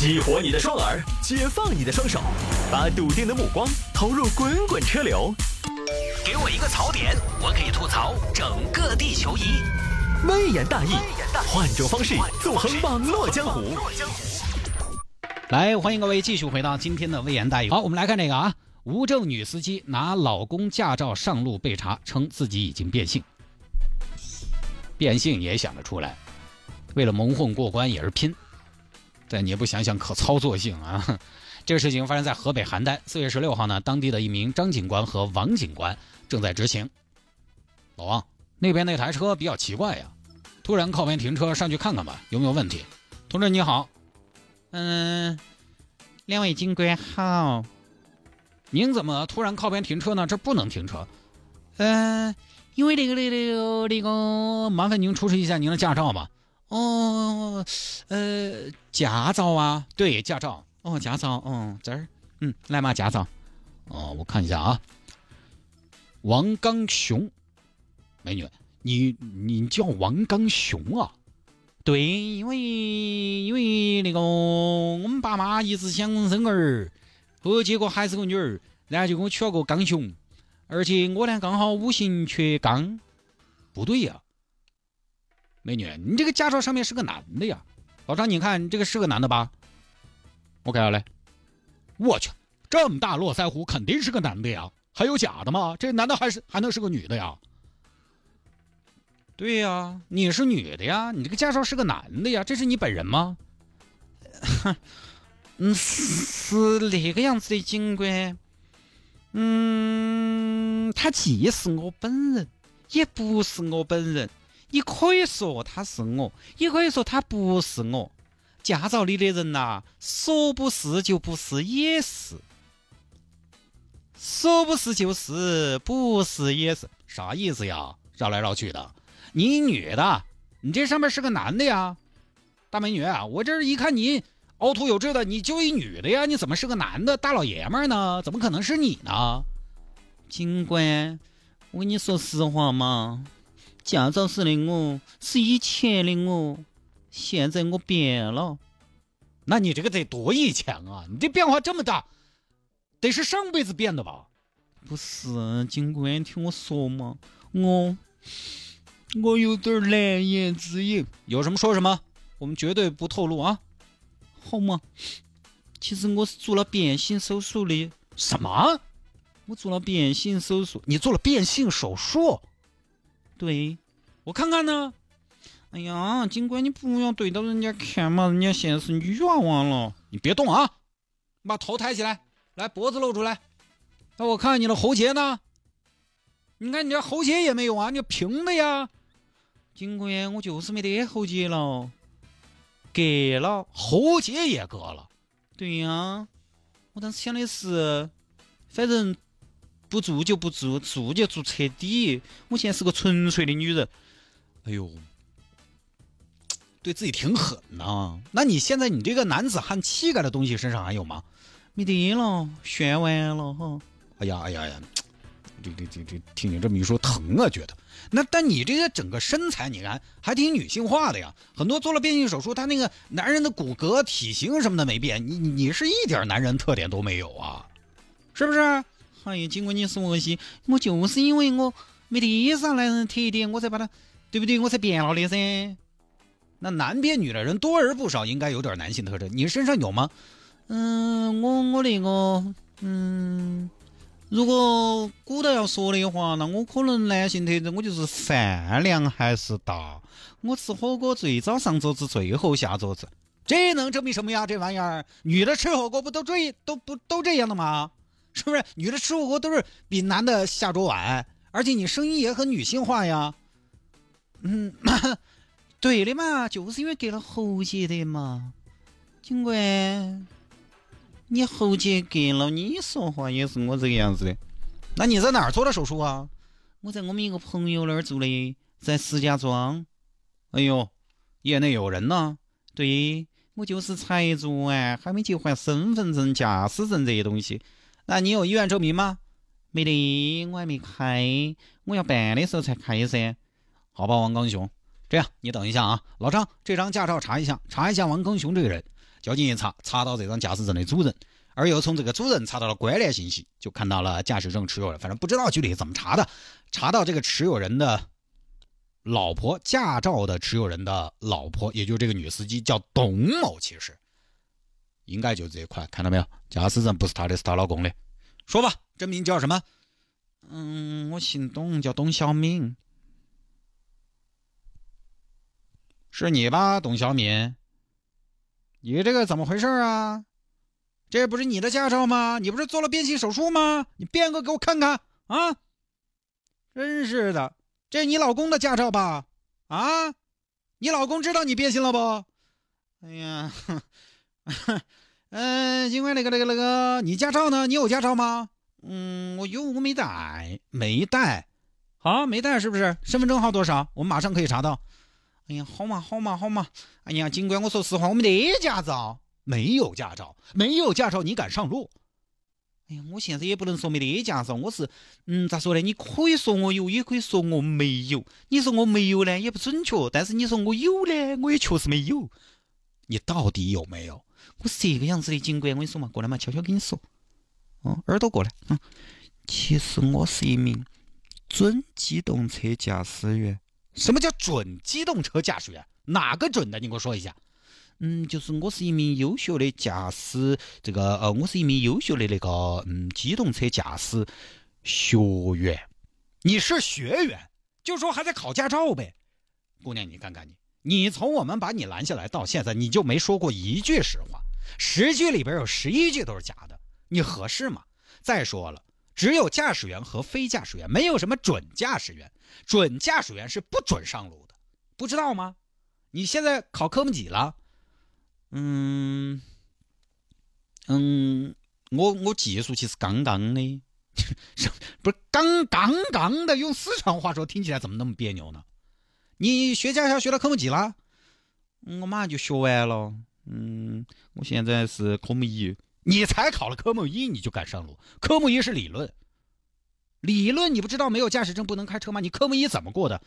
激活你的双耳，解放你的双手，把笃定的目光投入滚滚车流。给我一个槽点，我可以吐槽整个地球仪。微言大义，换种方式纵横网络江湖。来，欢迎各位继续回到今天的微言大义。好，我们来看这个啊，无证女司机拿老公驾照上路被查，称自己已经变性。变性也想得出来，为了蒙混过关也是拼。但你也不想想可操作性啊！这个事情发生在河北邯郸，四月十六号呢，当地的一名张警官和王警官正在执勤。老王，那边那台车比较奇怪呀，突然靠边停车，上去看看吧，有没有问题？同志你好，嗯，两位警官好，您怎么突然靠边停车呢？这不能停车。嗯。因为那个、那个、那个，麻烦您出示一下您的驾照吧。哦，呃，驾照啊，对，驾照。哦，驾照，嗯，这儿，嗯，来嘛，驾照。哦，我看一下啊。王刚雄，美女，你你叫王刚雄啊？对，因为因为那个我们爸妈一直想生儿，后结果还是个女儿，然后就给我取了个刚雄。而且我呢刚好五行缺刚，不对呀，美女，你这个驾照上面是个男的呀，老张，你看这个是个男的吧？我看下来，我去，这么大络腮胡，肯定是个男的呀，还有假的吗？这难道还是还能是个女的呀？对呀，你是女的呀，你这个驾照是个男的呀，这是你本人吗？嗯，是那个样子的，警官。嗯，他既是我本人，也不是我本人。你可以说他是我，也可以说他不是我。驾照里的人呐，说不是就不是，也是；说不是就是，不是也是。啥意思呀？绕来绕去的。你女的，你这上面是个男的呀，大美女。我这一看你。凹凸有致的，你就一女的呀？你怎么是个男的大老爷们呢？怎么可能是你呢？警官，我跟你说实话嘛，驾照时的我是以前的我，现在我变了。那你这个得多以前啊？你这变化这么大，得是上辈子变的吧？不是，警官，听我说嘛，我我有点难言之隐，有什么说什么，我们绝对不透露啊。好吗，其实我是做了变性手术的。什么？我做了变性手术？你做了变性手术？对，我看看呢。哎呀，警官，你不要对着人家看嘛，人家现在是女娃娃了。你别动啊，把头抬起来，来脖子露出来。那我看看你的喉结呢？你看你这喉结也没有啊，你平的呀。警官，我就是没得喉结了。割了喉结也割了，对呀，我当时想的是，反正不做就不做，做就做彻底。我现在是个纯粹的女人，哎呦，对自己挺狠呐。那你现在你这个男子汉气概的东西身上还有吗？没得了，炫完了哈。哎呀哎呀呀！这这这这，听你这么一说，疼啊，觉得。那但你这个整个身材，你看还挺女性化的呀。很多做了变性手术，他那个男人的骨骼、体型什么的没变，你你是一点男人特点都没有啊，是不是？哎呀，尽管你说些，我就是因为我没得啥男人特点，我才把他，对不对？我才变了的噻。那男变女的人多而不少，应该有点男性特征。你身上有吗？嗯，我我那个，嗯。如果古代要说的话，那我可能男性特征我就是饭量还是大。我吃火锅最早上桌子，最后下桌子，这能证明什么呀？这玩意儿，女的吃火锅不都这都不都这样的吗？是不是？女的吃火锅都是比男的下桌晚，而且你声音也很女性化呀。嗯，对的嘛，就是因为割了喉结的嘛，警官。你喉结割了，你说话也是我这个样子的。那你在哪儿做的手术啊？我在我们一个朋友那儿做的，在石家庄。哎呦，业内有人呐。对，我就是才做完，还没去换身份证、驾驶证这些东西。那你有医院证明吗？没得，我还没开，我要办的时候才开噻。好吧，王刚雄，这样你等一下啊，老张，这张驾照查一下，查一下王刚雄这个人。交警一查，查到这张驾驶证的主人，而又从这个主人查到了关联信息，就看到了驾驶证持有人。反正不知道具体怎么查的，查到这个持有人的老婆，驾照的持有人的老婆，也就是这个女司机叫董某，其实应该就这一块，看到没有？驾驶证不是她的，是她老公的。说吧，真名叫什么？嗯，我姓董，叫董小敏。是你吧，董小敏？你这个怎么回事啊？这不是你的驾照吗？你不是做了变性手术吗？你变个给我看看啊！真是的，这你老公的驾照吧？啊，你老公知道你变性了不？哎呀，嗯，因为那个那个那个，你驾照呢？你有驾照吗？嗯，我有，我没带，没带。好，没带是不是？身份证号多少？我们马上可以查到。哎呀，好嘛，好嘛，好嘛！哎呀，警官，我说实话，我没得驾照，没有驾照，没有驾照，你敢上路？哎呀，我现在也不能说没得驾照，我是，嗯，咋说呢？你可以说我有，也可以说我没有。你说我没有呢，也不准确；但是你说我有呢，我也确实没有。你到底有没有？我是这个样子的，警官，我跟你说嘛，过来嘛，悄悄跟你说。哦，耳朵过来。嗯，其实我是一名准机动车驾驶员。什么叫准机动车驾驶员？哪个准的？你给我说一下。嗯，就是我是一名优秀的驾驶，这个呃，我是一名优秀的那个嗯机动车驾驶学员。你是学员，就说还在考驾照呗。姑娘，你看看你，你从我们把你拦下来到现在，你就没说过一句实话，十句里边有十一句都是假的，你合适吗？再说了。只有驾驶员和非驾驶员，没有什么准驾驶员。准驾驶员是不准上路的，不知道吗？你现在考科目几了？嗯嗯，我我技术其实杠杠的，不是杠杠杠的。用四川话说，听起来怎么那么别扭呢？你学驾校学到科目几了？我马上就学完了。嗯，我现在是科目一。你才考了科目一，你就敢上路？科目一是理论，理论你不知道没有驾驶证不能开车吗？你科目一怎么过的？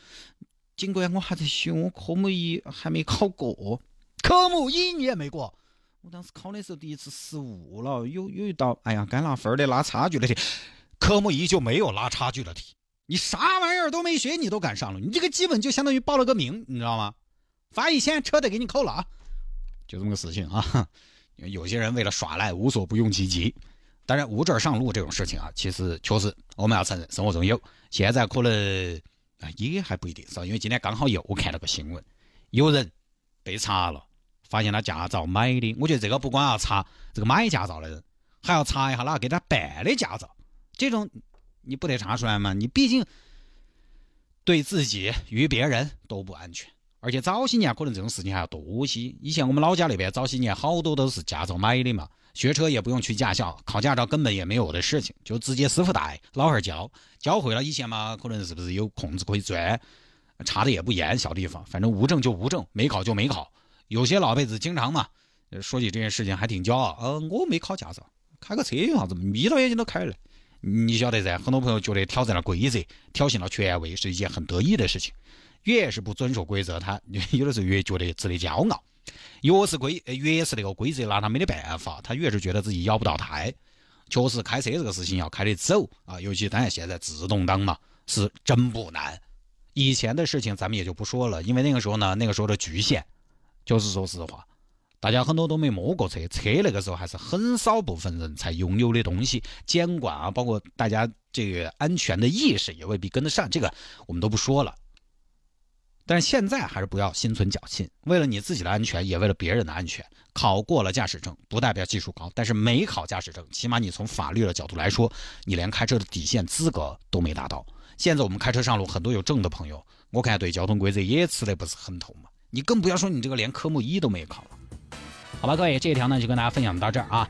尽管，我还在学，我科目一还没考过。科目一你也没过？我当时考的时候第一次失误了，有有一道，哎呀，该拿分的拉差距的题，科目一就没有拉差距的题。你啥玩意儿都没学，你都敢上路？你这个基本就相当于报了个名，你知道吗？罚一千，车得给你扣了啊！就这么个事情啊。有些人为了耍赖，无所不用其极。当然，无证上路这种事情啊，其实确实我们要承认，生活中有。现在可能啊，也还不一定是？因为今天刚好又看了个新闻，有人被查了，发现他驾照买的。我觉得这个不光要查这个买驾照的人，还要查一下哪个给他办的驾照。这种你不得查出来吗？你毕竟对自己与别人都不安全。而且早些年可能这种事情还要多些。以前我们老家那边早些年好多都是驾照买的嘛，学车也不用去驾校，考驾照根本也没有的事情，就直接师傅带，老汉儿教，教会了。以前嘛，可能是不是有空子可以钻，查的也不严，小地方，反正无证就无证，没考就没考。有些老辈子经常嘛，说起这件事情还挺骄傲，呃，我没考驾照，开个车有啥子眯到眼睛都开了。你晓得噻，很多朋友觉得挑战了规则，挑衅了权威是一件很得意的事情。越是不遵守规则，他 有的时候越觉得值得骄傲。越是规，越是那个规则拿他没得办法，他越是觉得自己摇不到台。确实，开车这个事情要开得走啊，尤其当然现在自动挡嘛，是真不难。以前的事情咱们也就不说了，因为那个时候呢，那个时候的局限，就是说实话，大家很多都没摸过车，车那个时候还是很少部分人才拥有的东西，监管啊，包括大家这个安全的意识也未必跟得上，这个我们都不说了。但是现在还是不要心存侥幸，为了你自己的安全，也为了别人的安全。考过了驾驶证不代表技术高，但是没考驾驶证，起码你从法律的角度来说，你连开车的底线资格都没达到。现在我们开车上路，很多有证的朋友，我看对交通规则也吃的不是很透嘛。你更不要说你这个连科目一都没考了。好吧，各位，这一条呢就跟大家分享到这儿啊。